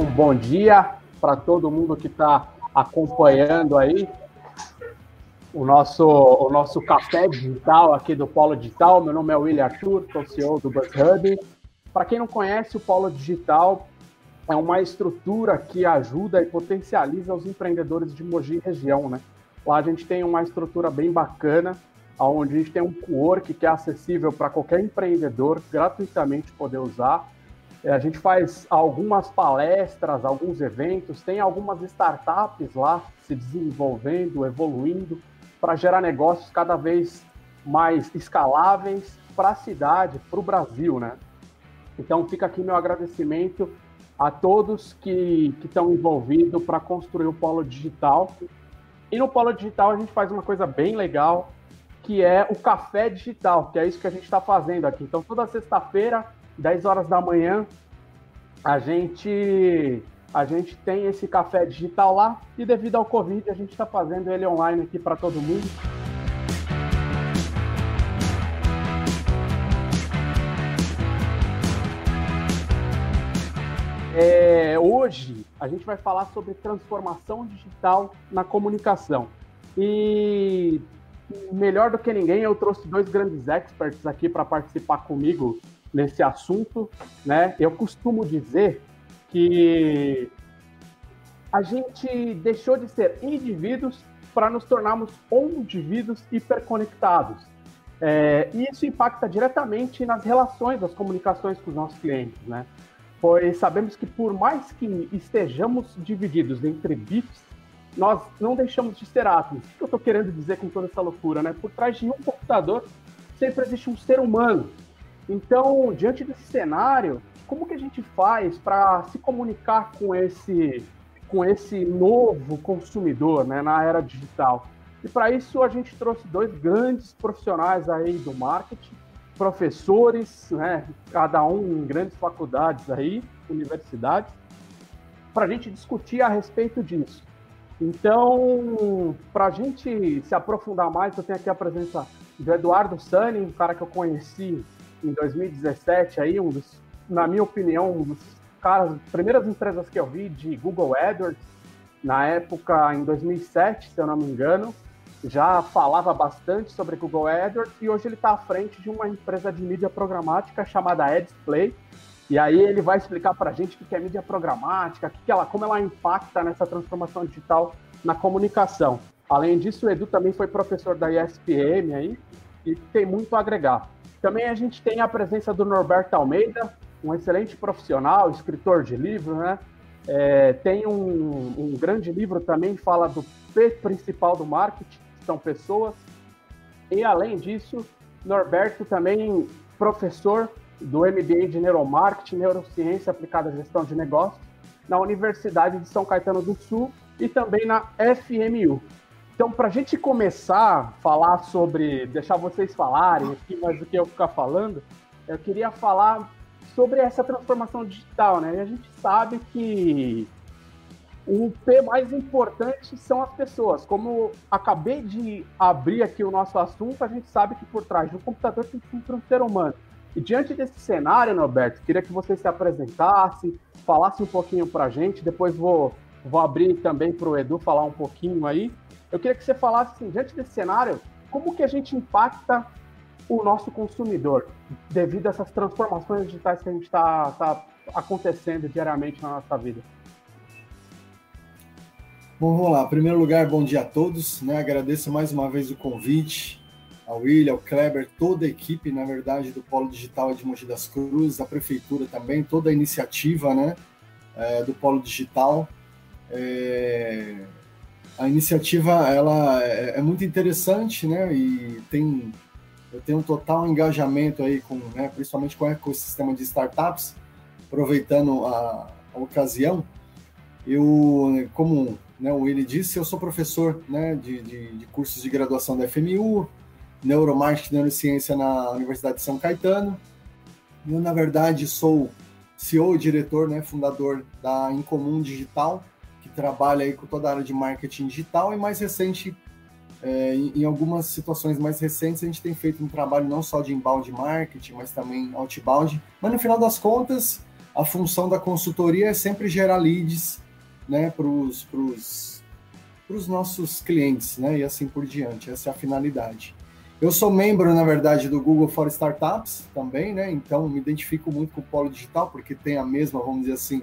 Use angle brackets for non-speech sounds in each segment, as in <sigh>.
Um bom dia para todo mundo que está acompanhando aí o nosso, o nosso café digital aqui do Polo Digital. Meu nome é William Arthur, sou CEO do BuzzHub. Para quem não conhece, o Polo Digital é uma estrutura que ajuda e potencializa os empreendedores de Mogi região, né? Lá a gente tem uma estrutura bem bacana, onde a gente tem um co-work que é acessível para qualquer empreendedor gratuitamente poder usar. É, a gente faz algumas palestras, alguns eventos, tem algumas startups lá se desenvolvendo, evoluindo, para gerar negócios cada vez mais escaláveis para a cidade, para o Brasil, né? Então fica aqui meu agradecimento a todos que estão envolvidos para construir o Polo Digital. E no Polo Digital a gente faz uma coisa bem legal, que é o café digital, que é isso que a gente está fazendo aqui. Então toda sexta-feira, 10 horas da manhã, a gente a gente tem esse café digital lá e devido ao Covid a gente está fazendo ele online aqui para todo mundo. É, hoje a gente vai falar sobre transformação digital na comunicação. E melhor do que ninguém, eu trouxe dois grandes experts aqui para participar comigo nesse assunto. Né? Eu costumo dizer que a gente deixou de ser indivíduos para nos tornarmos indivíduos hiperconectados. É, e isso impacta diretamente nas relações das comunicações com os nossos clientes, né? pois sabemos que por mais que estejamos divididos entre bits, nós não deixamos de ser átomos. O que eu estou querendo dizer com toda essa loucura? Né? Por trás de um computador sempre existe um ser humano. Então, diante desse cenário, como que a gente faz para se comunicar com esse, com esse novo consumidor né, na era digital? E para isso a gente trouxe dois grandes profissionais aí do marketing, professores, né, cada um em grandes faculdades aí, universidades, para a gente discutir a respeito disso. Então, para a gente se aprofundar mais, eu tenho aqui a presença do Eduardo Sani, um cara que eu conheci em 2017, aí, um dos, na minha opinião, um dos caras, primeiras empresas que eu vi de Google AdWords, na época, em 2007, se eu não me engano já falava bastante sobre Google AdWords e hoje ele está à frente de uma empresa de mídia programática chamada AdsPlay. E aí ele vai explicar para a gente o que é mídia programática, que ela, como ela impacta nessa transformação digital na comunicação. Além disso, o Edu também foi professor da ESPM aí e tem muito a agregar. Também a gente tem a presença do Norberto Almeida, um excelente profissional, escritor de livro, né? É, tem um, um grande livro também, fala do P principal do marketing, são pessoas. E além disso, Norberto também professor do MBA de Neuromarketing, Neurociência Aplicada à Gestão de Negócios, na Universidade de São Caetano do Sul e também na FMU. Então, para a gente começar a falar sobre, deixar vocês falarem aqui mais do que eu ficar falando, eu queria falar sobre essa transformação digital, né? A gente sabe que o P mais importante são as pessoas. Como acabei de abrir aqui o nosso assunto, a gente sabe que por trás do computador tem sempre um ser humano. E diante desse cenário, Norberto, queria que você se apresentasse, falasse um pouquinho para a gente, depois vou, vou abrir também para o Edu falar um pouquinho aí. Eu queria que você falasse, assim, diante desse cenário, como que a gente impacta o nosso consumidor devido a essas transformações digitais que a gente está tá acontecendo diariamente na nossa vida? Bom, vamos lá. Em primeiro lugar, bom dia a todos. Né? Agradeço mais uma vez o convite ao William, ao Kleber, toda a equipe, na verdade, do Polo Digital de Mogi das Cruzes, a Prefeitura também, toda a iniciativa né, é, do Polo Digital. É, a iniciativa ela é, é, muito interessante né, e tem, eu tenho um total engajamento aí, com, né, principalmente com o ecossistema de startups, aproveitando a, a ocasião. Eu, como né, o Willi disse, eu sou professor né, de, de, de, cursos de graduação da FMU, Neuromarketing e Neurociência na Universidade de São Caetano. Eu, na verdade, sou CEO e diretor, né, fundador da Incomum Digital, que trabalha aí com toda a área de marketing digital e mais recente, é, em, algumas situações mais recentes, a gente tem feito um trabalho não só de inbound marketing, mas também outbound. Mas no final das contas, a função da consultoria é sempre gerar leads né, para os nossos clientes, né, e assim por diante. Essa é a finalidade. Eu sou membro, na verdade, do Google for Startups também, né? Então me identifico muito com o Polo Digital, porque tem a mesma, vamos dizer assim,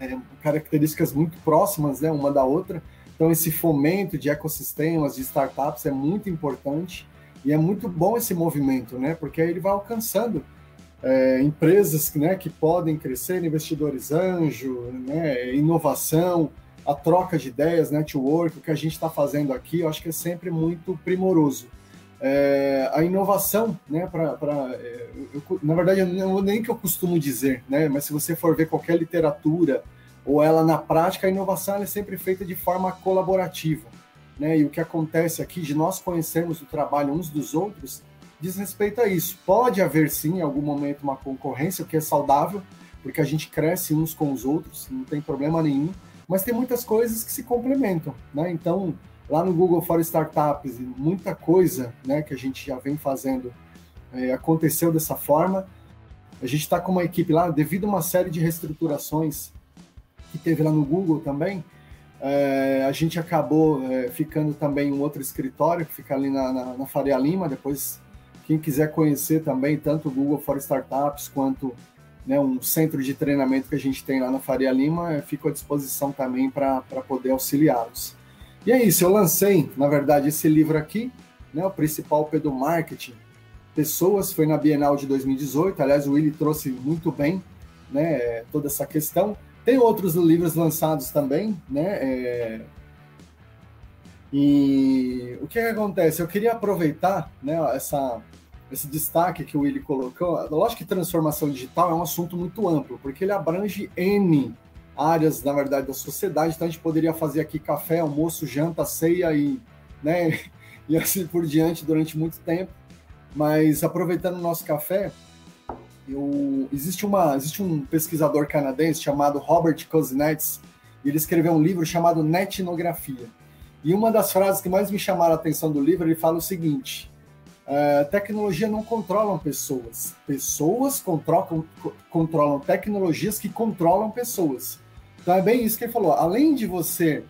é, características muito próximas, né, uma da outra. Então esse fomento de ecossistemas, de startups é muito importante e é muito bom esse movimento, né? Porque ele vai alcançando é, empresas né, que podem crescer, investidores anjo, né, inovação, a troca de ideias, network, o que a gente está fazendo aqui, eu acho que é sempre muito primoroso. É, a inovação, né, pra, pra é, eu, na verdade, não nem que eu costumo dizer, né, mas se você for ver qualquer literatura ou ela na prática, a inovação é sempre feita de forma colaborativa. Né, e o que acontece aqui de nós conhecermos o trabalho uns dos outros diz respeito a isso. Pode haver sim, em algum momento, uma concorrência, o que é saudável, porque a gente cresce uns com os outros, não tem problema nenhum, mas tem muitas coisas que se complementam, né? Então, lá no Google for Startups, muita coisa né, que a gente já vem fazendo é, aconteceu dessa forma. A gente está com uma equipe lá, devido a uma série de reestruturações que teve lá no Google também, é, a gente acabou é, ficando também um outro escritório, que fica ali na, na, na Faria Lima, depois quem quiser conhecer também, tanto o Google for Startups quanto né, um centro de treinamento que a gente tem lá na Faria Lima, fico à disposição também para poder auxiliá-los. E é isso, eu lancei, na verdade, esse livro aqui, né, o principal Pedro Marketing, Pessoas, foi na Bienal de 2018, aliás, o Willi trouxe muito bem né, toda essa questão. Tem outros livros lançados também, né, é, e o que, que, acontece? Eu queria aproveitar né, essa, esse destaque que o Willi colocou. Lógico que transformação digital é um assunto muito amplo, porque ele abrange N áreas, na verdade, da sociedade. Então a gente poderia fazer aqui café, almoço, janta, ceia e, né, <laughs> e assim por diante durante muito tempo. Mas aproveitando o nosso café, eu, existe, uma, existe um pesquisador canadense chamado Robert Kozinets, e ele escreveu um livro chamado Netnografia. E uma das frases que mais me chamaram a atenção do livro, ele fala o seguinte: Uh, tecnologia não controlam pessoas. Pessoas controlam, controlam tecnologias que controlam pessoas. Então é bem isso que ele falou. Além de você,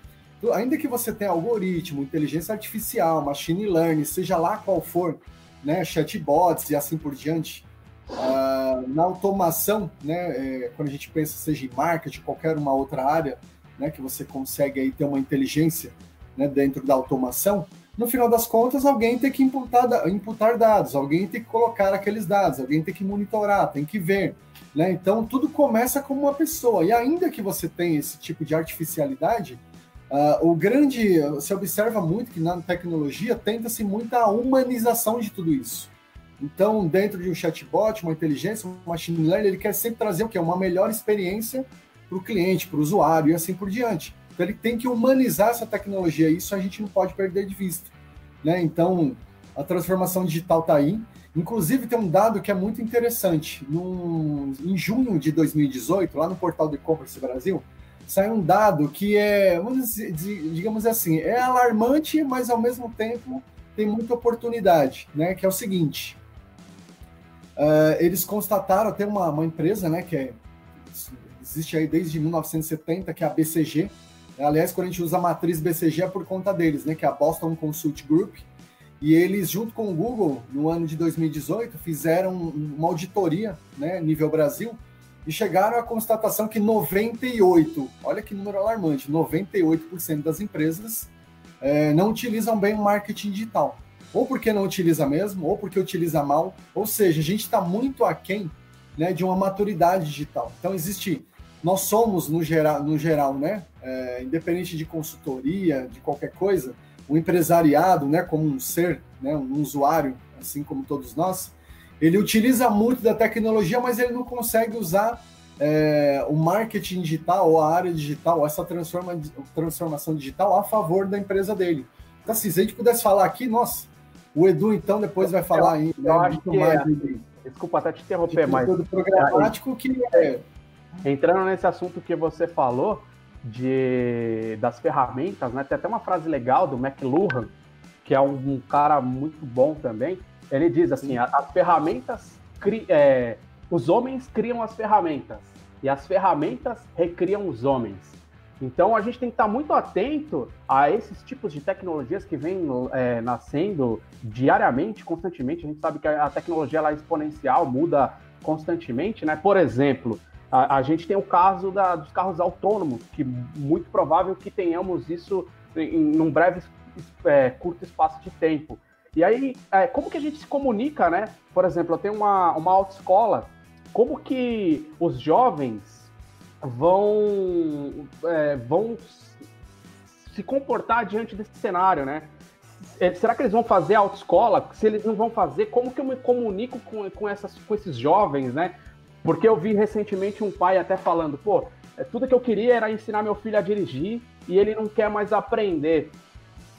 ainda que você tenha algoritmo, inteligência artificial, machine learning, seja lá qual for, né, chatbots e assim por diante, uh, na automação, né, é, quando a gente pensa seja em marketing, qualquer uma outra área, né, que você consegue aí ter uma inteligência né, dentro da automação, no final das contas, alguém tem que imputar, imputar dados, alguém tem que colocar aqueles dados, alguém tem que monitorar, tem que ver. Né? Então, tudo começa como uma pessoa. E ainda que você tenha esse tipo de artificialidade, uh, o grande. Você observa muito que na tecnologia tenta-se muita humanização de tudo isso. Então, dentro de um chatbot, uma inteligência, um machine learning, ele quer sempre trazer o quê? Uma melhor experiência para o cliente, para o usuário e assim por diante. Então ele tem que humanizar essa tecnologia, isso a gente não pode perder de vista. Né? Então, a transformação digital está aí. Inclusive, tem um dado que é muito interessante. No, em junho de 2018, lá no portal do e-commerce Brasil, saiu um dado que é, dizer, digamos assim, é alarmante, mas ao mesmo tempo tem muita oportunidade, né? Que é o seguinte: uh, eles constataram, tem uma, uma empresa, né, que é, existe aí desde 1970, que é a BCG, Aliás, quando a gente usa a matriz BCG é por conta deles, né? Que é a Boston Consult Group. E eles, junto com o Google, no ano de 2018, fizeram uma auditoria, né, nível Brasil, e chegaram à constatação que 98, olha que número alarmante, 98% das empresas é, não utilizam bem o marketing digital. Ou porque não utiliza mesmo, ou porque utiliza mal. Ou seja, a gente está muito aquém né, de uma maturidade digital. Então, existe nós somos, no geral, no geral né, é, independente de consultoria, de qualquer coisa, o empresariado, né, como um ser, né, um usuário, assim como todos nós, ele utiliza muito da tecnologia, mas ele não consegue usar é, o marketing digital ou a área digital, essa transforma, transformação digital a favor da empresa dele. Então, assim, se a gente pudesse falar aqui, nossa, o Edu, então, depois vai falar ainda. Eu né, acho que mais é, Desculpa até te interromper, mas. programático que é Entrando nesse assunto que você falou de, das ferramentas, né? Tem até uma frase legal do McLuhan, que é um, um cara muito bom também. Ele diz assim: as ferramentas cri, é, os homens criam as ferramentas e as ferramentas recriam os homens. Então a gente tem que estar muito atento a esses tipos de tecnologias que vêm é, nascendo diariamente, constantemente. A gente sabe que a tecnologia ela é exponencial, muda constantemente, né? Por exemplo, a, a gente tem o caso da, dos carros autônomos, que muito provável que tenhamos isso em, um breve, é, curto espaço de tempo. E aí, é, como que a gente se comunica, né? Por exemplo, eu tenho uma, uma autoescola, como que os jovens vão, é, vão se comportar diante desse cenário, né? É, será que eles vão fazer autoescola? Se eles não vão fazer, como que eu me comunico com, com, essas, com esses jovens, né? Porque eu vi recentemente um pai até falando, pô, é, tudo que eu queria era ensinar meu filho a dirigir e ele não quer mais aprender.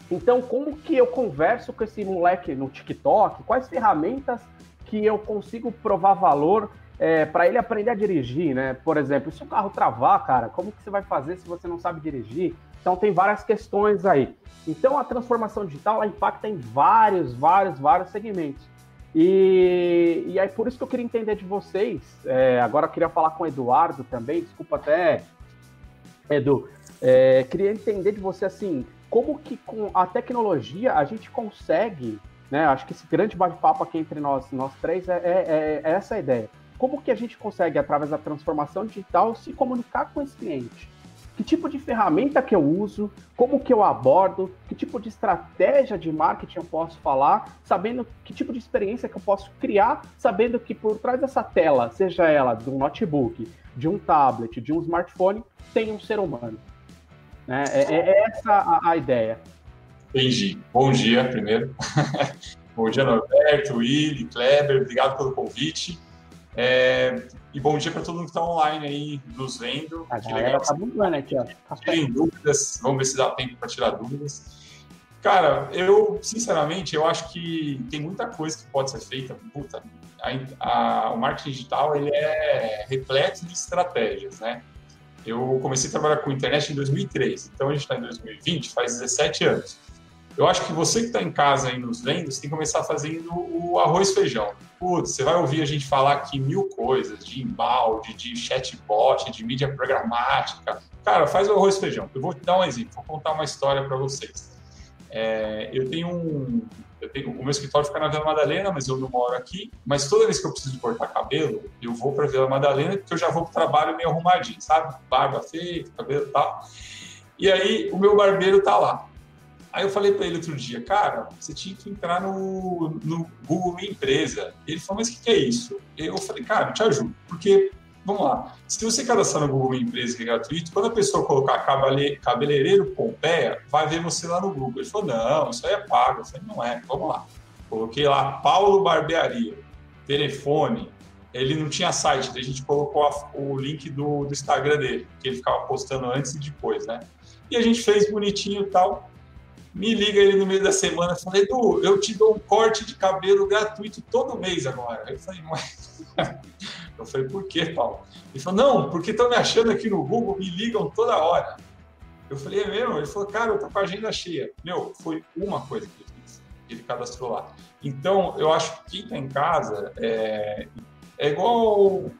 Então, como que eu converso com esse moleque no TikTok? Quais ferramentas que eu consigo provar valor é, para ele aprender a dirigir, né? Por exemplo, se o carro travar, cara, como que você vai fazer se você não sabe dirigir? Então tem várias questões aí. Então a transformação digital ela impacta em vários, vários, vários segmentos. E, e aí por isso que eu queria entender de vocês. É, agora eu queria falar com o Eduardo também, desculpa até, Edu. É, queria entender de você assim, como que com a tecnologia a gente consegue, né? Acho que esse grande bate-papo aqui entre nós, nós três é, é, é essa a ideia como que a gente consegue, através da transformação digital, se comunicar com esse cliente? Que tipo de ferramenta que eu uso? Como que eu abordo? Que tipo de estratégia de marketing eu posso falar? Sabendo que tipo de experiência que eu posso criar, sabendo que por trás dessa tela, seja ela de um notebook, de um tablet, de um smartphone, tem um ser humano. Né? É, é essa a, a ideia. Entendi. Bom dia, primeiro. <laughs> Bom dia, Norberto, Willi, Kleber, obrigado pelo convite. É, e bom dia para todo mundo que está online aí nos vendo. A que legal. Tá bombando aqui, ó. Tirem dúvidas, vamos ver se dá tempo para tirar dúvidas. Cara, eu, sinceramente, eu acho que tem muita coisa que pode ser feita. Puta, a, a, o marketing digital ele é repleto de estratégias, né? Eu comecei a trabalhar com internet em 2003, então a gente está em 2020, faz 17 anos. Eu acho que você que está em casa aí nos vendo, você tem que começar fazendo o arroz feijão. Putz, você vai ouvir a gente falar aqui mil coisas de embalde, de chatbot, de mídia programática. Cara, faz o arroz feijão. Eu vou te dar um exemplo, vou contar uma história para vocês. É, eu tenho um. Eu tenho, o meu escritório fica na Vila Madalena, mas eu não moro aqui. Mas toda vez que eu preciso cortar cabelo, eu vou para Vila Madalena, porque eu já vou para o trabalho meio arrumadinho, sabe? Barba feita, cabelo e tal. E aí o meu barbeiro tá lá. Aí eu falei para ele outro dia, cara, você tinha que entrar no, no Google Empresa. Ele falou, mas o que, que, é isso? Eu falei, cara, eu te ajudo. Porque, vamos lá, se você cadastrar no Google Empresa, que é gratuito, quando a pessoa colocar cabeleireiro Pompeia, vai ver você lá no Google. Ele falou, não, isso aí é pago. Eu falei, não é, vamos lá. Coloquei lá, Paulo Barbearia, telefone. Ele não tinha site, daí a gente colocou a, o link do, do Instagram dele, que ele ficava postando antes e depois, né? E a gente fez bonitinho e tal me liga ele no meio da semana e fala, Edu, eu te dou um corte de cabelo gratuito todo mês agora. Eu falei, mas... <laughs> Eu falei, por quê, Paulo? Ele falou, não, porque estão me achando aqui no Google, me ligam toda hora. Eu falei, é mesmo? Ele falou, cara, eu tô com a agenda cheia. Meu, foi uma coisa que ele fez. Ele cadastrou lá. Então, eu acho que quem tá em casa é, é igual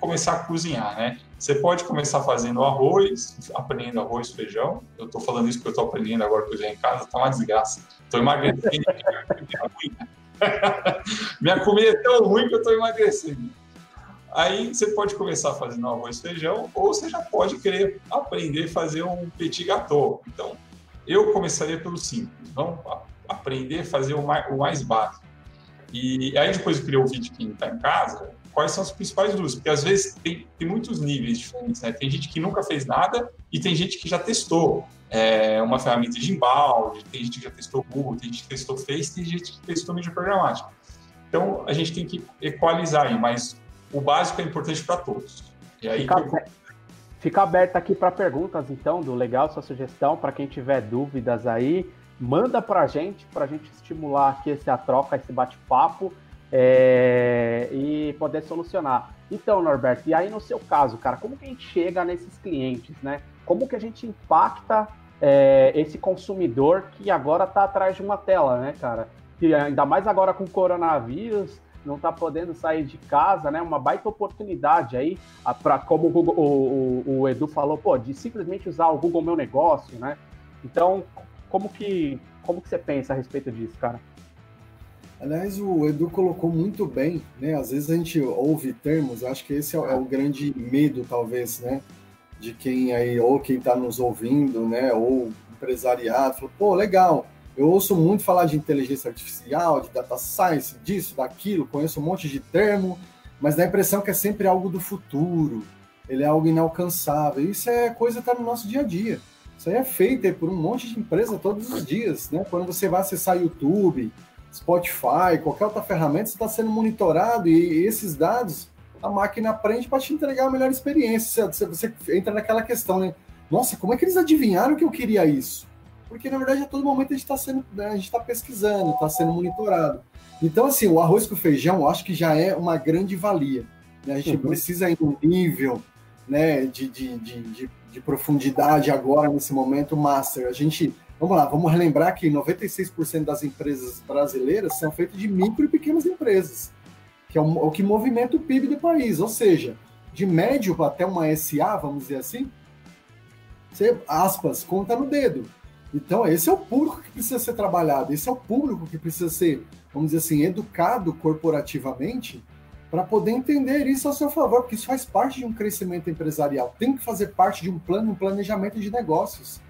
começar a cozinhar, né? Você pode começar fazendo arroz, aprendendo arroz, feijão. Eu estou falando isso porque eu estou aprendendo agora que eu já em casa, tá uma desgraça. Estou emagrecendo. <laughs> Minha comida é tão ruim que eu estou emagrecendo. Aí você pode começar fazendo arroz, feijão, ou você já pode querer aprender a fazer um petit gâteau. Então, eu começaria pelo simples. Vamos aprender a fazer o mais, o mais básico. E aí depois eu queria ouvir de quem está em casa quais são as principais dúvidas, porque às vezes tem, tem muitos níveis diferentes, né? Tem gente que nunca fez nada e tem gente que já testou é, uma ferramenta de embalde, tem gente que já testou Google, tem gente que testou Face, tem gente que testou mídia programática. Então, a gente tem que equalizar aí, mas o básico é importante para todos. E aí, fica, que... fica aberto aqui para perguntas, então, do legal, sua sugestão, para quem tiver dúvidas aí, manda para a gente, para a gente estimular aqui essa troca, esse bate-papo é, e poder solucionar. Então, Norberto, e aí no seu caso, cara, como que a gente chega nesses clientes, né? Como que a gente impacta é, esse consumidor que agora está atrás de uma tela, né, cara? E ainda mais agora com o coronavírus, não está podendo sair de casa, né? Uma baita oportunidade aí para, como o, Google, o, o, o, Edu falou, pô, de simplesmente usar o Google Meu Negócio, né? Então, como que, como que você pensa a respeito disso, cara? Aliás, o Edu colocou muito bem, né? Às vezes a gente ouve termos, acho que esse é, é o grande medo, talvez, né? De quem aí, ou quem está nos ouvindo, né? Ou empresariado, falou, pô, legal, eu ouço muito falar de inteligência artificial, de data science, disso, daquilo, conheço um monte de termo, mas dá a impressão que é sempre algo do futuro, ele é algo inalcançável. Isso é coisa que está no nosso dia a dia. Isso aí é feito por um monte de empresa todos os dias, né? Quando você vai acessar YouTube, Spotify, qualquer outra ferramenta, você está sendo monitorado e esses dados a máquina aprende para te entregar a melhor experiência. Você, você entra naquela questão, né? Nossa, como é que eles adivinharam que eu queria isso? porque na verdade a todo momento a gente está sendo, né, a gente está pesquisando, está sendo monitorado. Então, assim, o arroz com feijão, eu acho que já é uma grande valia. Né? A gente uhum. precisa ir um nível né, de, de, de, de, profundidade agora, nesse momento, master. A gente, vamos lá, vamos relembrar que 96% das empresas brasileiras são feitas de micro e pequenas empresas, que é o, o que movimenta o PIB do país. Ou seja, de médio até uma SA, vamos dizer assim, você, aspas, conta no dedo. Então, esse é o público que precisa ser trabalhado, esse é o público que precisa ser, vamos dizer assim, educado corporativamente para poder entender isso a seu favor, porque isso faz parte de um crescimento empresarial, tem que fazer parte de um plano, um planejamento de negócios.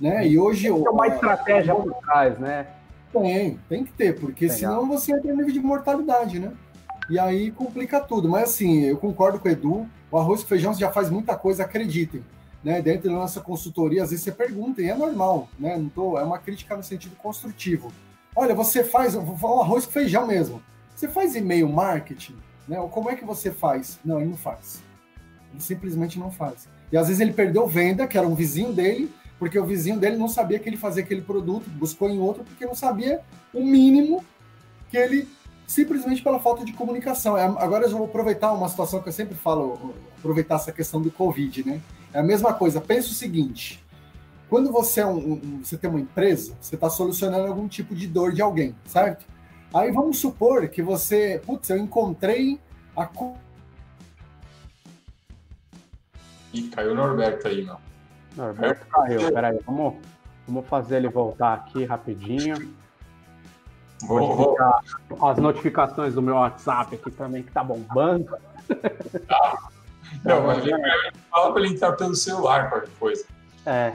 Né? E hoje. Tem uma estratégia por trás, né? Tem, tem que ter, porque Legal. senão você entra no nível de mortalidade, né? E aí complica tudo. Mas assim, eu concordo com o Edu, o arroz com feijão já faz muita coisa, acreditem né, dentro da nossa consultoria, às vezes você pergunta, e é normal, né? Não tô, é uma crítica no sentido construtivo. Olha, você faz, vou falar um arroz com feijão mesmo. Você faz e-mail marketing, né? Ou como é que você faz? Não, ele não faz. Ele simplesmente não faz. E às vezes ele perdeu venda, que era um vizinho dele, porque o vizinho dele não sabia que ele fazia aquele produto, buscou em outro, porque não sabia o mínimo que ele simplesmente pela falta de comunicação. É, agora eu vou aproveitar uma situação que eu sempre falo, aproveitar essa questão do Covid, né? É a mesma coisa. Pensa o seguinte: quando você, é um, um, você tem uma empresa, você está solucionando algum tipo de dor de alguém, certo? Aí vamos supor que você, putz, eu encontrei a. Ih, caiu o Norberto aí, meu. Norberto caiu, peraí, vamos, vamos fazer ele voltar aqui rapidinho. Vou as notificações do meu WhatsApp aqui também, que tá bombando. Tá. Não, mas ele fala para ele entrar pelo celular, qualquer coisa. É.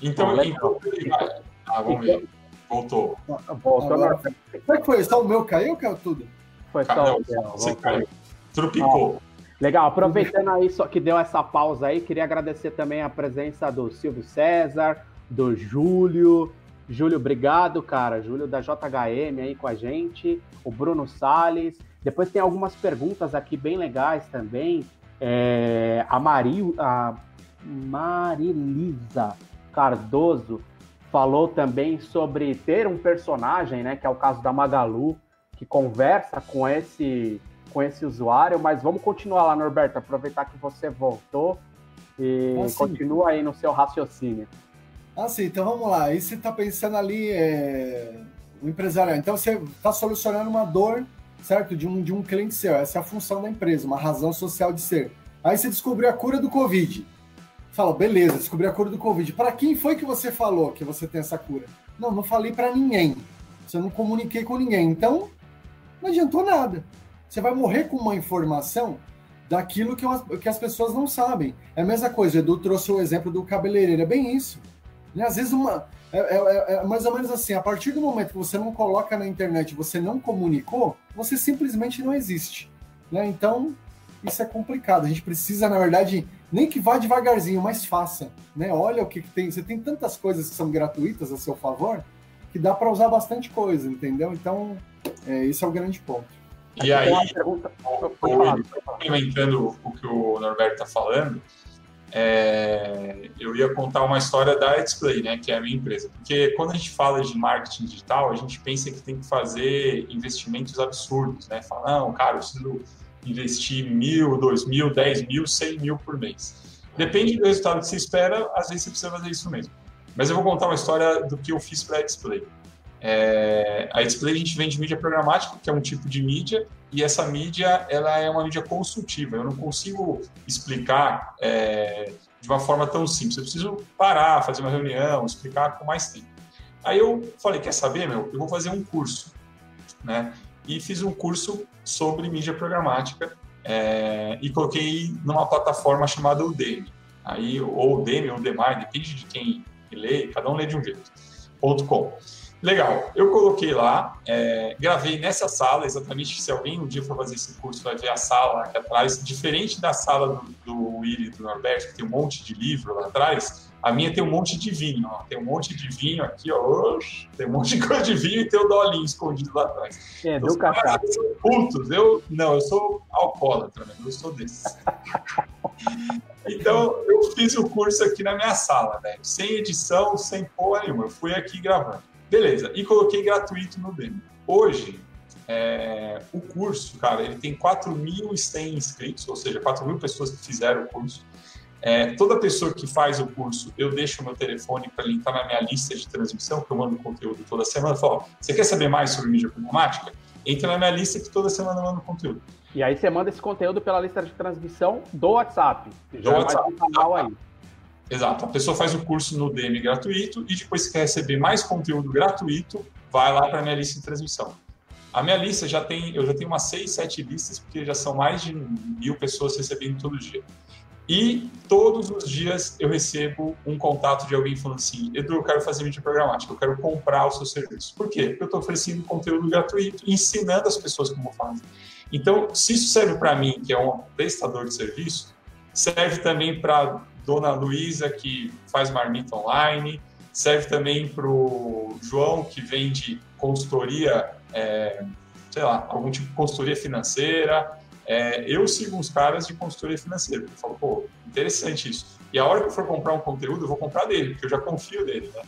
Então, enquanto ele vai. Ah, vamos ver. Voltou. Voltou. Agora, como é que foi? Só o meu caiu ou caiu tudo? Foi só o meu. Você caiu. Tropicou. Legal, aproveitando aí só que deu essa pausa aí, queria agradecer também a presença do Silvio César, do Júlio. Júlio, obrigado, cara. Júlio da JHM aí com a gente, o Bruno Sales. Depois tem algumas perguntas aqui bem legais também. É, a, Mari, a Marilisa Cardoso falou também sobre ter um personagem, né, que é o caso da Magalu, que conversa com esse com esse usuário, mas vamos continuar lá, Norberto, aproveitar que você voltou e ah, continua aí no seu raciocínio. Ah, sim, então vamos lá. Aí você está pensando ali, é... o empresarial. Então você está solucionando uma dor certo? De um, de um cliente seu. Essa é a função da empresa, uma razão social de ser. Aí você descobriu a cura do Covid. Fala, beleza, descobri a cura do Covid. Para quem foi que você falou que você tem essa cura? Não, não falei para ninguém. Você não comuniquei com ninguém. Então, não adiantou nada. Você vai morrer com uma informação daquilo que, que as pessoas não sabem. É a mesma coisa, Edu trouxe o exemplo do cabeleireiro. É bem isso. Né? Às vezes, uma, é, é, é, é, mais ou menos assim: a partir do momento que você não coloca na internet, você não comunicou, você simplesmente não existe. Né? Então, isso é complicado. A gente precisa, na verdade, nem que vá devagarzinho, mas faça. Né? Olha o que, que tem. Você tem tantas coisas que são gratuitas a seu favor que dá para usar bastante coisa, entendeu? Então, é, esse é o grande ponto. E aí, complementando o que o Norberto está falando, é, eu ia contar uma história da Display, né, que é a minha empresa. Porque quando a gente fala de marketing digital, a gente pensa que tem que fazer investimentos absurdos, né? Fala, não, cara, eu preciso investir mil, dois mil, dez mil, cem mil por mês. Depende do resultado que você espera, às vezes você precisa fazer isso mesmo. Mas eu vou contar uma história do que eu fiz para a Display. É, a Display a gente vende mídia programática, que é um tipo de mídia, e essa mídia ela é uma mídia consultiva. Eu não consigo explicar é, de uma forma tão simples. Eu preciso parar, fazer uma reunião, explicar com mais tempo. Aí eu falei, quer saber, meu? Eu vou fazer um curso, né? E fiz um curso sobre mídia programática é, e coloquei numa plataforma chamada Udemy. Aí, ou Udemy ou Udemy, depende de quem lê, cada um lê de um jeito. .com. Legal, eu coloquei lá, é, gravei nessa sala, exatamente se alguém um dia for fazer esse curso vai ver a sala aqui atrás, diferente da sala do, do e do Norberto, que tem um monte de livro lá atrás, a minha tem um monte de vinho, ó. tem um monte de vinho aqui, ó, tem um monte de coisa de vinho e tem o dolinho escondido lá atrás. É, então, café. Putos, eu, não, eu sou alcoólatra, né? eu sou desses. <laughs> Então, eu fiz o curso aqui na minha sala, né? sem edição, sem porra nenhuma. Eu fui aqui gravando. Beleza, e coloquei gratuito no Demo. Hoje, é, o curso, cara, ele tem 4.100 inscritos, ou seja, 4 mil pessoas que fizeram o curso. É, toda pessoa que faz o curso, eu deixo o meu telefone para ele entrar na minha lista de transmissão, que eu mando conteúdo toda semana. Eu falo, você quer saber mais sobre mídia programática? Entra na minha lista que toda semana eu mando conteúdo. E aí você manda esse conteúdo pela lista de transmissão do WhatsApp. Do WhatsApp. Canal aí. Exato. A pessoa faz o curso no DM gratuito e depois quer receber mais conteúdo gratuito, vai lá para a minha lista de transmissão. A minha lista já tem, eu já tenho umas seis, sete listas, porque já são mais de mil pessoas recebendo todo dia. E todos os dias eu recebo um contato de alguém falando assim: Edu, eu quero fazer mídia programática, eu quero comprar o seu serviço. Por quê? Porque eu estou oferecendo conteúdo gratuito, ensinando as pessoas como fazem. Então, se isso serve para mim, que é um prestador de serviço, serve também para Dona Luísa, que faz marmita online, serve também para o João, que vende consultoria, é, sei lá, algum tipo de consultoria financeira. É, eu sigo uns caras de consultoria financeira, eu falo, pô, interessante isso. E a hora que eu for comprar um conteúdo, eu vou comprar dele, porque eu já confio nele, né?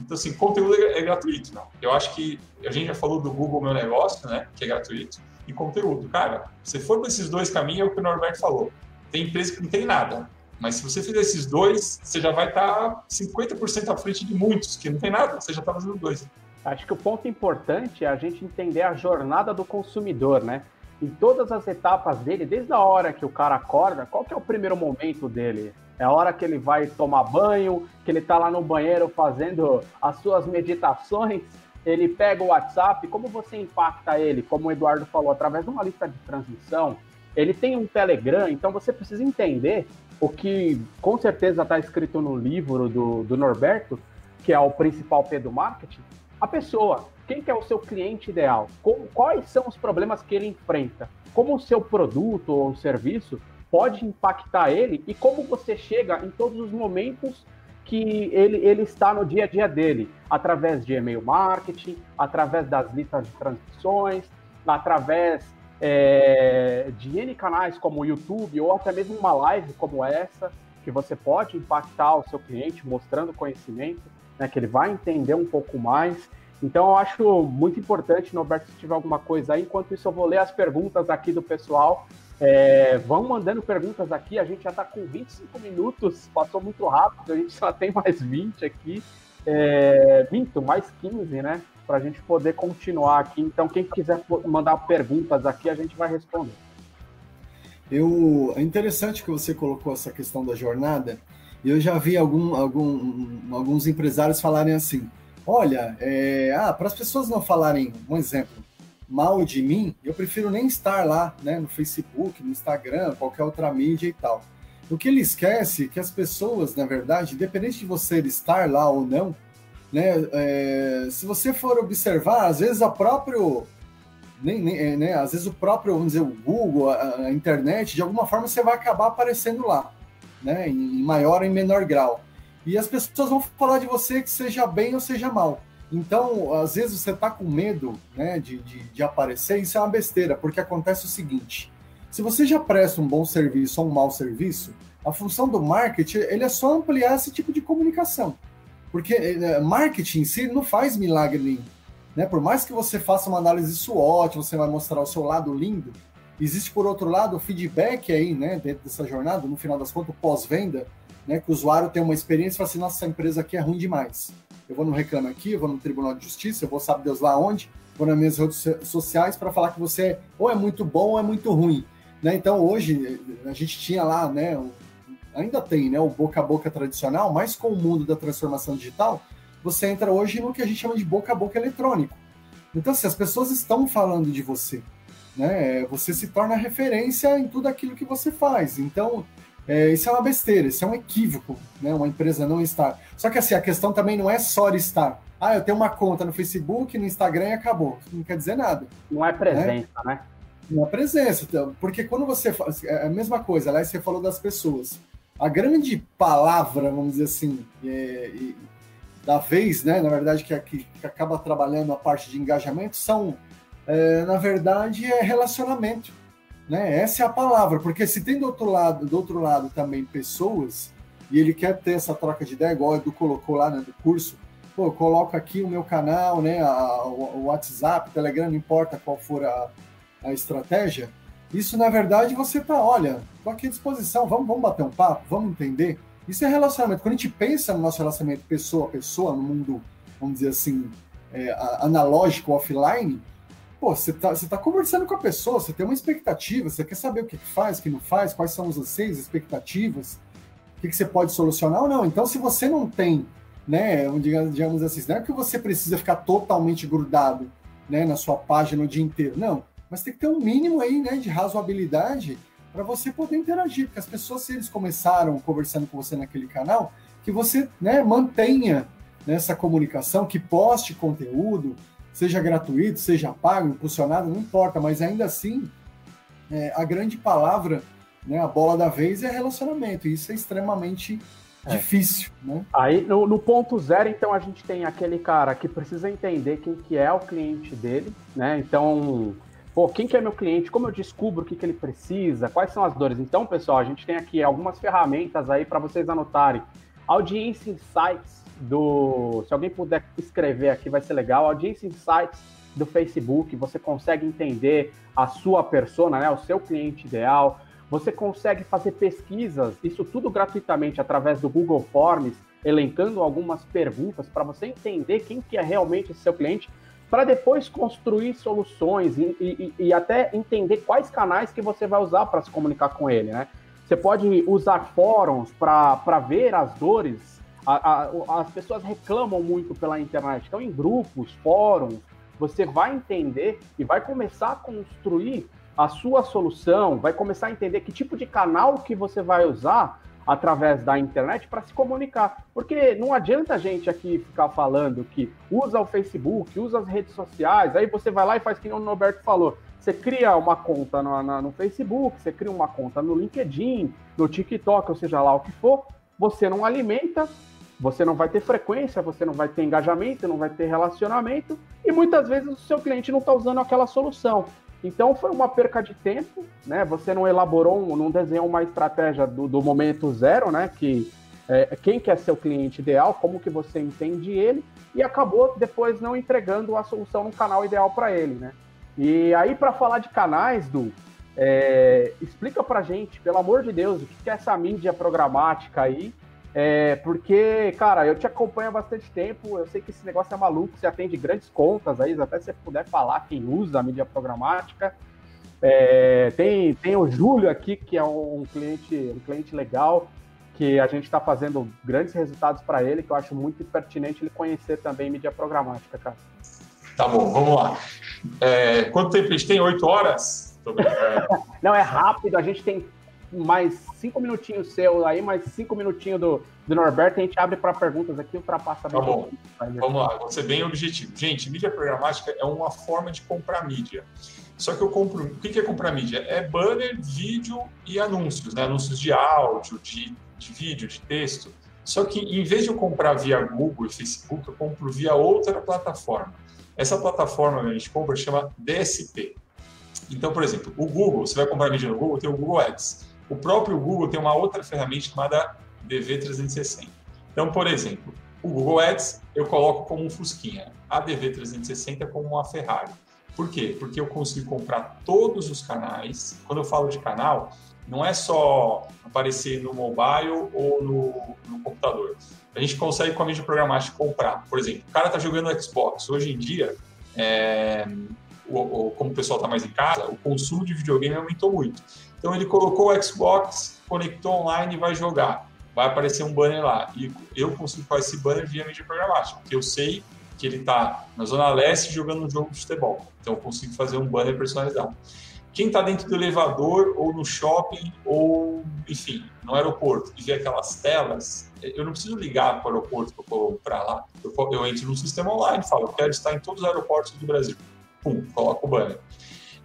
Então, assim, conteúdo é, é gratuito, não. Eu acho que a gente já falou do Google Meu Negócio, né, que é gratuito, e conteúdo. Cara, se for para esses dois caminhos, é o que o Norberto falou. Tem empresa que não tem nada, mas se você fizer esses dois, você já vai estar 50% à frente de muitos que não tem nada, você já está fazendo dois. Acho que o ponto importante é a gente entender a jornada do consumidor, né? Em todas as etapas dele, desde a hora que o cara acorda, qual que é o primeiro momento dele? É a hora que ele vai tomar banho, que ele está lá no banheiro fazendo as suas meditações, ele pega o WhatsApp, como você impacta ele? Como o Eduardo falou, através de uma lista de transmissão, ele tem um Telegram, então você precisa entender o que com certeza está escrito no livro do, do Norberto, que é o principal P do marketing, a pessoa, quem que é o seu cliente ideal, quais são os problemas que ele enfrenta, como o seu produto ou serviço pode impactar ele e como você chega em todos os momentos que ele, ele está no dia a dia dele, através de e-mail marketing, através das listas de transmissões, através é, de N canais como o YouTube ou até mesmo uma live como essa, que você pode impactar o seu cliente mostrando conhecimento, né, que ele vai entender um pouco mais. Então, eu acho muito importante, Norberto, se tiver alguma coisa aí. Enquanto isso, eu vou ler as perguntas aqui do pessoal. É, vão mandando perguntas aqui. A gente já está com 25 minutos, passou muito rápido. A gente só tem mais 20 aqui. É, minto, mais 15, né? para a gente poder continuar aqui. Então, quem quiser mandar perguntas aqui, a gente vai responder. Eu, é interessante que você colocou essa questão da jornada. Eu já vi algum, algum, alguns empresários falarem assim: olha, é, ah, para as pessoas não falarem, um exemplo, mal de mim, eu prefiro nem estar lá, né, no Facebook, no Instagram, qualquer outra mídia e tal. O que ele esquece é que as pessoas, na verdade, independente de você estar lá ou não, né? É, se você for observar, às vezes a próprio, nem, nem, é, né? Às vezes o próprio, vamos dizer, o Google, a, a, internet, de alguma forma você vai acabar aparecendo lá, né? Em, maior ou em menor grau. E as pessoas vão falar de você que seja bem ou seja mal. Então, às vezes você está com medo né, de, de, de, aparecer, isso é uma besteira, porque acontece o seguinte: se você já presta um bom serviço ou um mau serviço, a função do marketing ele é só ampliar esse tipo de comunicação. Porque é, marketing em si não faz milagre nenhum. Né? Por mais que você faça uma análise SWOT, você vai mostrar o seu lado lindo, existe, por outro lado, o feedback aí, né, dentro dessa jornada, no final das contas, pós-venda, né, que o usuário tem uma experiência e fala assim, nossa, essa empresa aqui é ruim demais. Eu vou no Reclame Aqui, eu vou no Tribunal de Justiça, eu vou sabe Deus lá onde, vou nas minhas redes sociais para falar que você ou é muito bom ou é muito ruim. Né? Então, hoje, a gente tinha lá, né, ainda tem né, o boca a boca tradicional, mas com o mundo da transformação digital, você entra hoje no que a gente chama de boca a boca eletrônico. Então, se assim, as pessoas estão falando de você, né, você se torna referência em tudo aquilo que você faz. Então, é, isso é uma besteira, isso é um equívoco, né, uma empresa não estar. Só que assim, a questão também não é só estar. Ah, eu tenho uma conta no Facebook, no Instagram e acabou. Isso não quer dizer nada. Não é presença, né? né? Não é presença. Então, porque quando você faz. É a mesma coisa, lá você falou das pessoas. A grande palavra, vamos dizer assim, é, da vez, né, na verdade, que, que, que, acaba trabalhando a parte de engajamento, são, é, na verdade, é relacionamento. Né? Essa é a palavra, porque se tem do outro lado, do outro lado também pessoas, e ele quer ter essa troca de ideia, igual o Edu colocou lá né, no curso, pô, eu coloco aqui o meu canal, né, a, o, WhatsApp, o Telegram, não importa qual for a, a estratégia, isso, na verdade, você tá, olha, tô aqui à disposição, vamos, vamos bater um papo, vamos entender. Isso é relacionamento. Quando a gente pensa no nosso relacionamento pessoa a pessoa, no mundo, vamos dizer assim, é, analógico, offline, pô, você tá, tá conversando com a pessoa, você tem uma expectativa, você quer saber o que, faz, o que não faz, quais são os anseios, expectativas, o que, você pode solucionar ou não. Então, se você não tem, né, digamos assim, não é que você precisa ficar totalmente grudado né, na sua página o dia inteiro, não mas tem que ter um mínimo aí, né, de razoabilidade para você poder interagir, porque as pessoas, se eles começaram conversando com você naquele canal, que você, né, mantenha nessa comunicação, que poste conteúdo, seja gratuito, seja pago, impulsionado, não importa, mas ainda assim, é, a grande palavra, né, a bola da vez é relacionamento, e isso é extremamente é. difícil, né? Aí, no, no, ponto zero, então, a gente tem aquele cara que precisa entender quem que é o cliente dele, né? Então, pô, quem que é meu cliente, como eu descubro o que, que ele precisa, quais são as dores. Então, pessoal, a gente tem aqui algumas ferramentas aí para vocês anotarem. Audiência Insights do. Se alguém puder escrever aqui, vai ser legal. Audiência Insights do Facebook, você consegue entender a sua persona, né, o seu cliente ideal. Você consegue fazer pesquisas, isso tudo gratuitamente através do Google Forms, elencando algumas perguntas para você entender quem que é realmente esse seu cliente para depois construir soluções e, e, e, até entender quais canais que você vai usar para se comunicar com ele, né? Você pode usar fóruns para ver as dores. A, a, as pessoas reclamam muito pela internet. Então, em grupos, fóruns, você vai entender e vai começar a construir a sua solução, vai começar a entender que tipo de canal que você vai usar através da internet para se comunicar. Porque não adianta a gente aqui ficar falando que usa o Facebook, usa as redes sociais, aí você vai lá e faz que o Norberto falou. Você cria uma conta no, no, no Facebook, você cria uma conta no LinkedIn, no TikTok, ou seja lá o que for, você não alimenta, você não vai ter frequência, você não vai ter engajamento, não vai ter relacionamento, e muitas vezes o seu cliente não está usando aquela solução. Então foi uma perca de tempo, né? Você não elaborou, não desenhou uma estratégia do, do momento zero, né? Que é, quem quer ser o cliente ideal, como que você entende ele, e acabou depois não entregando a solução no canal ideal para ele, né? E aí, para falar de canais, Du, é, explica pra gente, pelo amor de Deus, o que é essa mídia programática aí é, porque, cara, eu te acompanho há bastante tempo, eu sei que esse negócio é maluco, você atende grandes contas aí, até se você puder falar quem usa a mídia programática. É, tem, tem o Júlio aqui, que é um cliente, um cliente legal, que a gente está fazendo grandes resultados para ele, que eu acho muito pertinente ele conhecer também mídia programática, cara. Tá bom, vamos lá. É, quanto tempo a gente tem? Oito horas? <laughs> Não, é rápido, a gente tem mais cinco minutinhos seu aí, mais cinco minutinhos do, do Norberto, a gente abre para perguntas aqui, ultrapassa bem. Tá bom, vamos lá, vou ser bem objetivo. Gente, mídia programática é uma forma de comprar mídia. Só que eu compro. O que é comprar mídia? É banner, vídeo e anúncios, né? Anúncios de áudio, de, de vídeo, de texto. Só que em vez de eu comprar via Google e Facebook, eu compro via outra plataforma. Essa plataforma que a gente compra chama DSP. Então, por exemplo, o Google, você vai comprar mídia no Google, tem o Google Ads. O próprio Google tem uma outra ferramenta chamada DV360. Então, por exemplo, o Google Ads eu coloco como um Fusquinha, a DV360 como uma Ferrari. Por quê? Porque eu consigo comprar todos os canais. Quando eu falo de canal, não é só aparecer no mobile ou no, no computador. A gente consegue com a mídia programática comprar. Por exemplo, o cara está jogando Xbox. Hoje em dia, é, o, o, como o pessoal está mais em casa, o consumo de videogame aumentou muito. Então ele colocou o Xbox, conectou online e vai jogar. Vai aparecer um banner lá. E eu consigo fazer esse banner via mídia programática, porque eu sei que ele está na Zona Leste jogando um jogo de futebol. Então eu consigo fazer um banner personalizado. Quem está dentro do elevador ou no shopping ou, enfim, no aeroporto e vê aquelas telas, eu não preciso ligar para o aeroporto para lá. Eu, eu entro no sistema online e falo, eu quero estar em todos os aeroportos do Brasil. Pum, coloco o banner.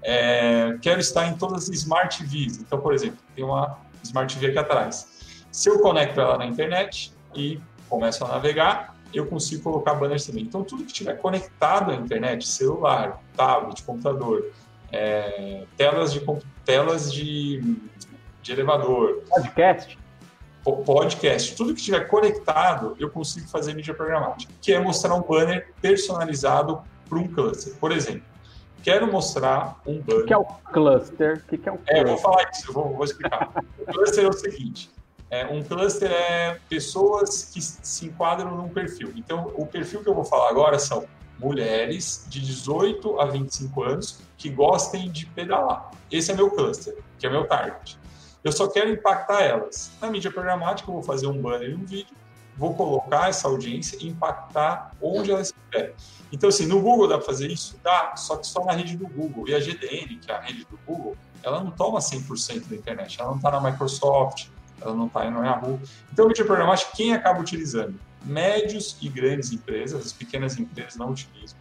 É, quero estar em todas as Smart TVs. Então, por exemplo, tem uma Smart TV aqui atrás. Se eu conecto ela na internet e começo a navegar, eu consigo colocar banners também. Então, tudo que estiver conectado à internet, celular, tablet, computador, é, telas, de, telas de, de elevador. Podcast? Podcast. Tudo que estiver conectado, eu consigo fazer mídia programática, que é mostrar um banner personalizado para um cluster. Por exemplo, quero mostrar um banner. O que é o cluster? O que é um cluster? É, eu vou falar isso, eu vou, vou explicar. o cluster é o seguinte: é, um cluster é pessoas que se enquadram num perfil. Então, o perfil que eu vou falar agora são mulheres de 18 a 25 anos que gostem de pedalar. Esse é meu cluster, que é meu target. Eu só quero impactar elas. Na mídia programática, eu vou fazer um banner e um vídeo, vou colocar essa audiência e impactar onde ela estiver. Então, assim, no Google dá para fazer isso? Dá, só que só na rede do Google. E a GDN, que é a rede do Google, ela não toma 100% da internet. Ela não está na Microsoft, ela não está no Yahoo. Então, mídia programática, quem acaba utilizando? médios e grandes empresas, as pequenas empresas não utilizam,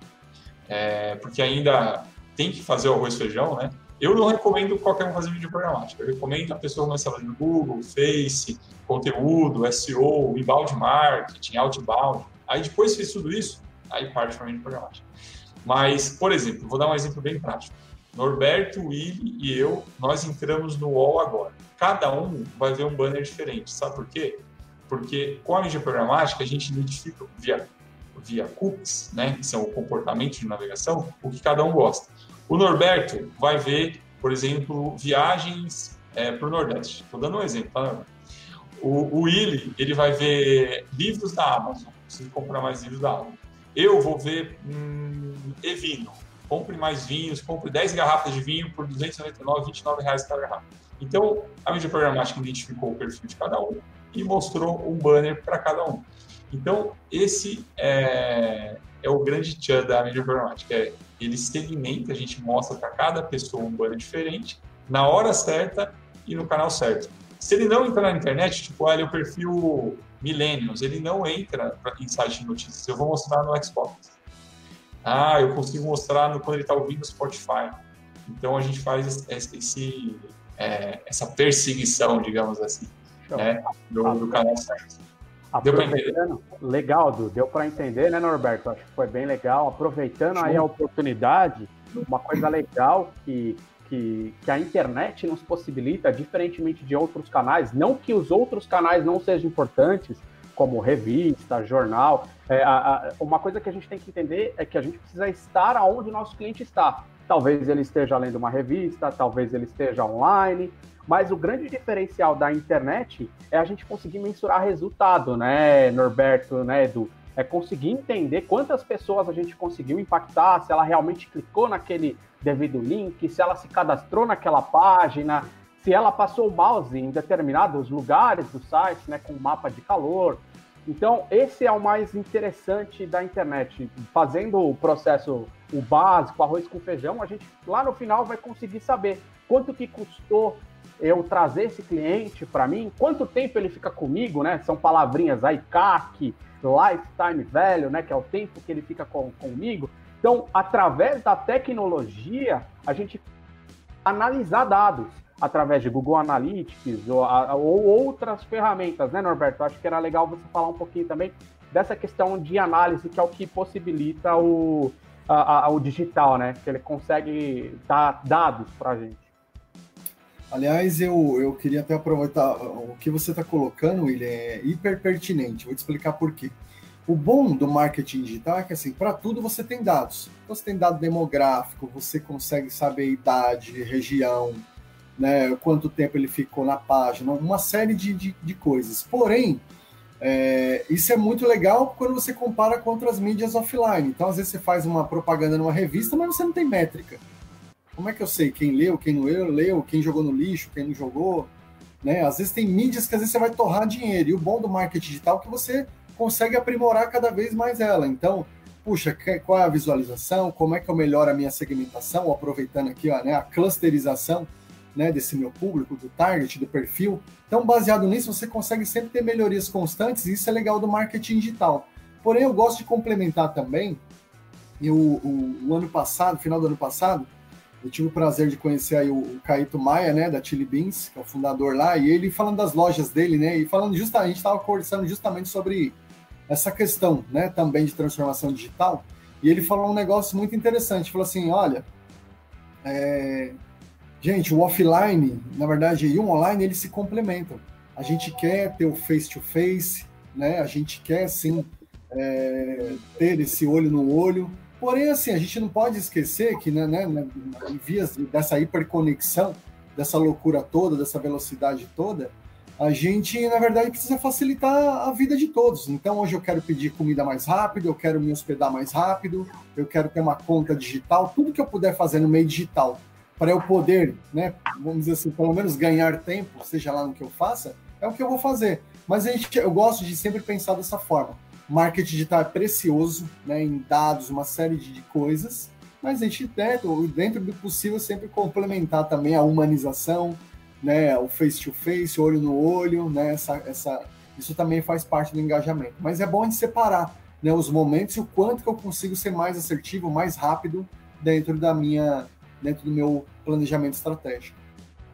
é, porque ainda tem que fazer o arroz e feijão, né? Eu não recomendo qualquer um fazer vídeo programático. Eu recomendo a pessoa começar no Google, Face, conteúdo, SEO, inbound marketing, outbound. Aí depois fez tudo isso, aí parte para vídeo programático. Mas, por exemplo, vou dar um exemplo bem prático. Norberto, Willi e eu, nós entramos no UOL agora. Cada um vai ver um banner diferente. Sabe por quê? porque com a mídia programática a gente identifica via, via cookies, né, que são o comportamento de navegação, o que cada um gosta. O Norberto vai ver, por exemplo, viagens é, para o Nordeste. Estou dando um exemplo, tá? O, o Willy, ele vai ver livros da Amazon. Preciso comprar mais livros da Amazon. Eu vou ver hum, e-vinho. Compre mais vinhos, compre 10 garrafas de vinho por 299, 29 reais cada garrafa. Então, a mídia programática identificou o perfil de cada um e mostrou um banner para cada um. Então, esse é, é o grande tchan da mídia programática. É, ele segmenta, a gente mostra para cada pessoa um banner diferente, na hora certa e no canal certo. Se ele não entrar na internet, tipo, olha, o perfil Millennials, ele não entra em site de notícias. Eu vou mostrar no Xbox. Ah, eu consigo mostrar no, quando ele está ouvindo o Spotify. Então, a gente faz esse, é, essa perseguição, digamos assim né, do, do canal certo. Deu para entender? Legal, Du. Deu para entender, né, Norberto? Acho que foi bem legal. Aproveitando aí a oportunidade, uma coisa legal que, que, que a internet nos possibilita, diferentemente de outros canais, não que os outros canais não sejam importantes, como revista, jornal. É, a, a, uma coisa que a gente tem que entender é que a gente precisa estar aonde o nosso cliente está. Talvez ele esteja lendo uma revista, talvez ele esteja online, mas o grande diferencial da internet é a gente conseguir mensurar resultado, né, Norberto, né, Edu? É conseguir entender quantas pessoas a gente conseguiu impactar, se ela realmente clicou naquele devido link, se ela se cadastrou naquela página, se ela passou o mouse em determinados lugares do site, né, com mapa de calor. Então, esse é o mais interessante da internet. Fazendo o processo, o básico, arroz com feijão, a gente lá no final vai conseguir saber quanto que custou eu trazer esse cliente para mim, quanto tempo ele fica comigo, né? São palavrinhas aí, CAC, lifetime value, né? Que é o tempo que ele fica com, comigo. Então, através da tecnologia, a gente analisar dados através de Google Analytics ou, ou outras ferramentas, né, Norberto? Acho que era legal você falar um pouquinho também dessa questão de análise, que é o que possibilita o, a, a, o digital, né? Que ele consegue dar dados para a gente. Aliás, eu, eu queria até aproveitar o que você está colocando, ele é hiper pertinente. Vou te explicar por quê. O bom do marketing digital é que, assim, para tudo você tem dados. Então, você tem dado demográfico, você consegue saber idade, região, né, quanto tempo ele ficou na página, uma série de, de, de coisas. Porém, é, isso é muito legal quando você compara com outras mídias offline. Então, às vezes, você faz uma propaganda numa revista, mas você não tem métrica. Como é que eu sei quem leu, quem não leu, quem jogou no lixo, quem não jogou? Né? Às vezes tem mídias que às vezes você vai torrar dinheiro. E o bom do marketing digital é que você consegue aprimorar cada vez mais ela. Então, puxa, qual é a visualização? Como é que eu melhoro a minha segmentação? Aproveitando aqui ó, né, a clusterização né, desse meu público, do target, do perfil. Então, baseado nisso, você consegue sempre ter melhorias constantes, e isso é legal do marketing digital. Porém, eu gosto de complementar também, e o, o, o ano passado, final do ano passado, eu tive o prazer de conhecer aí o, Caíto Maia, né, da Chili Beans, que é o fundador lá, e ele falando das lojas dele, né, e falando justamente, a gente estava conversando justamente sobre essa questão, né, também de transformação digital, e ele falou um negócio muito interessante, falou assim, olha, é, Gente, o offline, na verdade, e o online, eles se complementam. A gente quer ter o face-to-face, né? A gente quer, sim, é, ter esse olho no olho. Porém, assim, a gente não pode esquecer que, né, né, né em vias dessa hiperconexão, dessa loucura toda, dessa velocidade toda, a gente, na verdade, precisa facilitar a vida de todos. Então, hoje eu quero pedir comida mais rápido, eu quero me hospedar mais rápido, eu quero ter uma conta digital, tudo que eu puder fazer no meio digital para eu poder, né, vamos dizer assim, pelo menos ganhar tempo, seja lá no que eu faça, é o que eu vou fazer. Mas a gente, eu gosto de sempre pensar dessa forma. Marketing digital é precioso, né, em dados, uma série de, coisas, mas a gente dentro, dentro do possível sempre complementar também a humanização, né, o face to face, olho no olho, né, essa, essa, isso também faz parte do engajamento. Mas é bom a gente separar, né, os momentos e o quanto que eu consigo ser mais assertivo, mais rápido dentro da minha dentro do meu planejamento estratégico.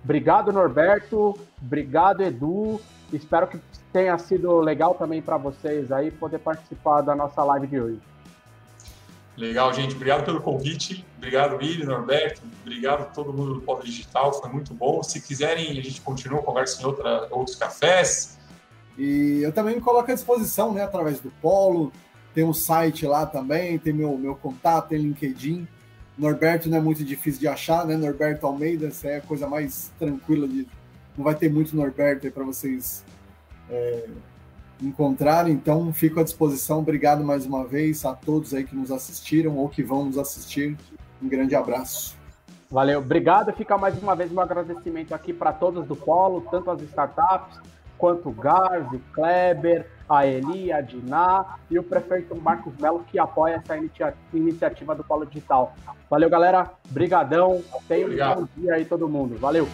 Obrigado, Norberto. Obrigado, Edu. Espero que tenha sido legal também para vocês aí poder participar da nossa live de hoje. Legal, gente. Obrigado pelo convite. Obrigado, Willi, Norberto. Obrigado a todo mundo do Polo Digital. Foi muito bom. Se quiserem, a gente continua, conversa em outra, outros cafés. E eu também me coloco à disposição, né, através do Polo. Tem um site lá também, tem meu, meu contato, tem LinkedIn. Norberto não é muito difícil de achar, né? Norberto Almeida, essa é a coisa mais tranquila de. Não vai ter muito Norberto aí para vocês é, encontrarem, então fico à disposição. Obrigado mais uma vez a todos aí que nos assistiram ou que vão nos assistir. Um grande abraço. Valeu, obrigado. Fica mais uma vez um agradecimento aqui para todos do Polo, tanto as startups quanto o Garzi, Kleber, a Eli, a Diná e o prefeito Marcos Melo, que apoia essa iniciativa do Polo Digital. Valeu, galera. Brigadão. Tenha um bom dia aí todo mundo. Valeu.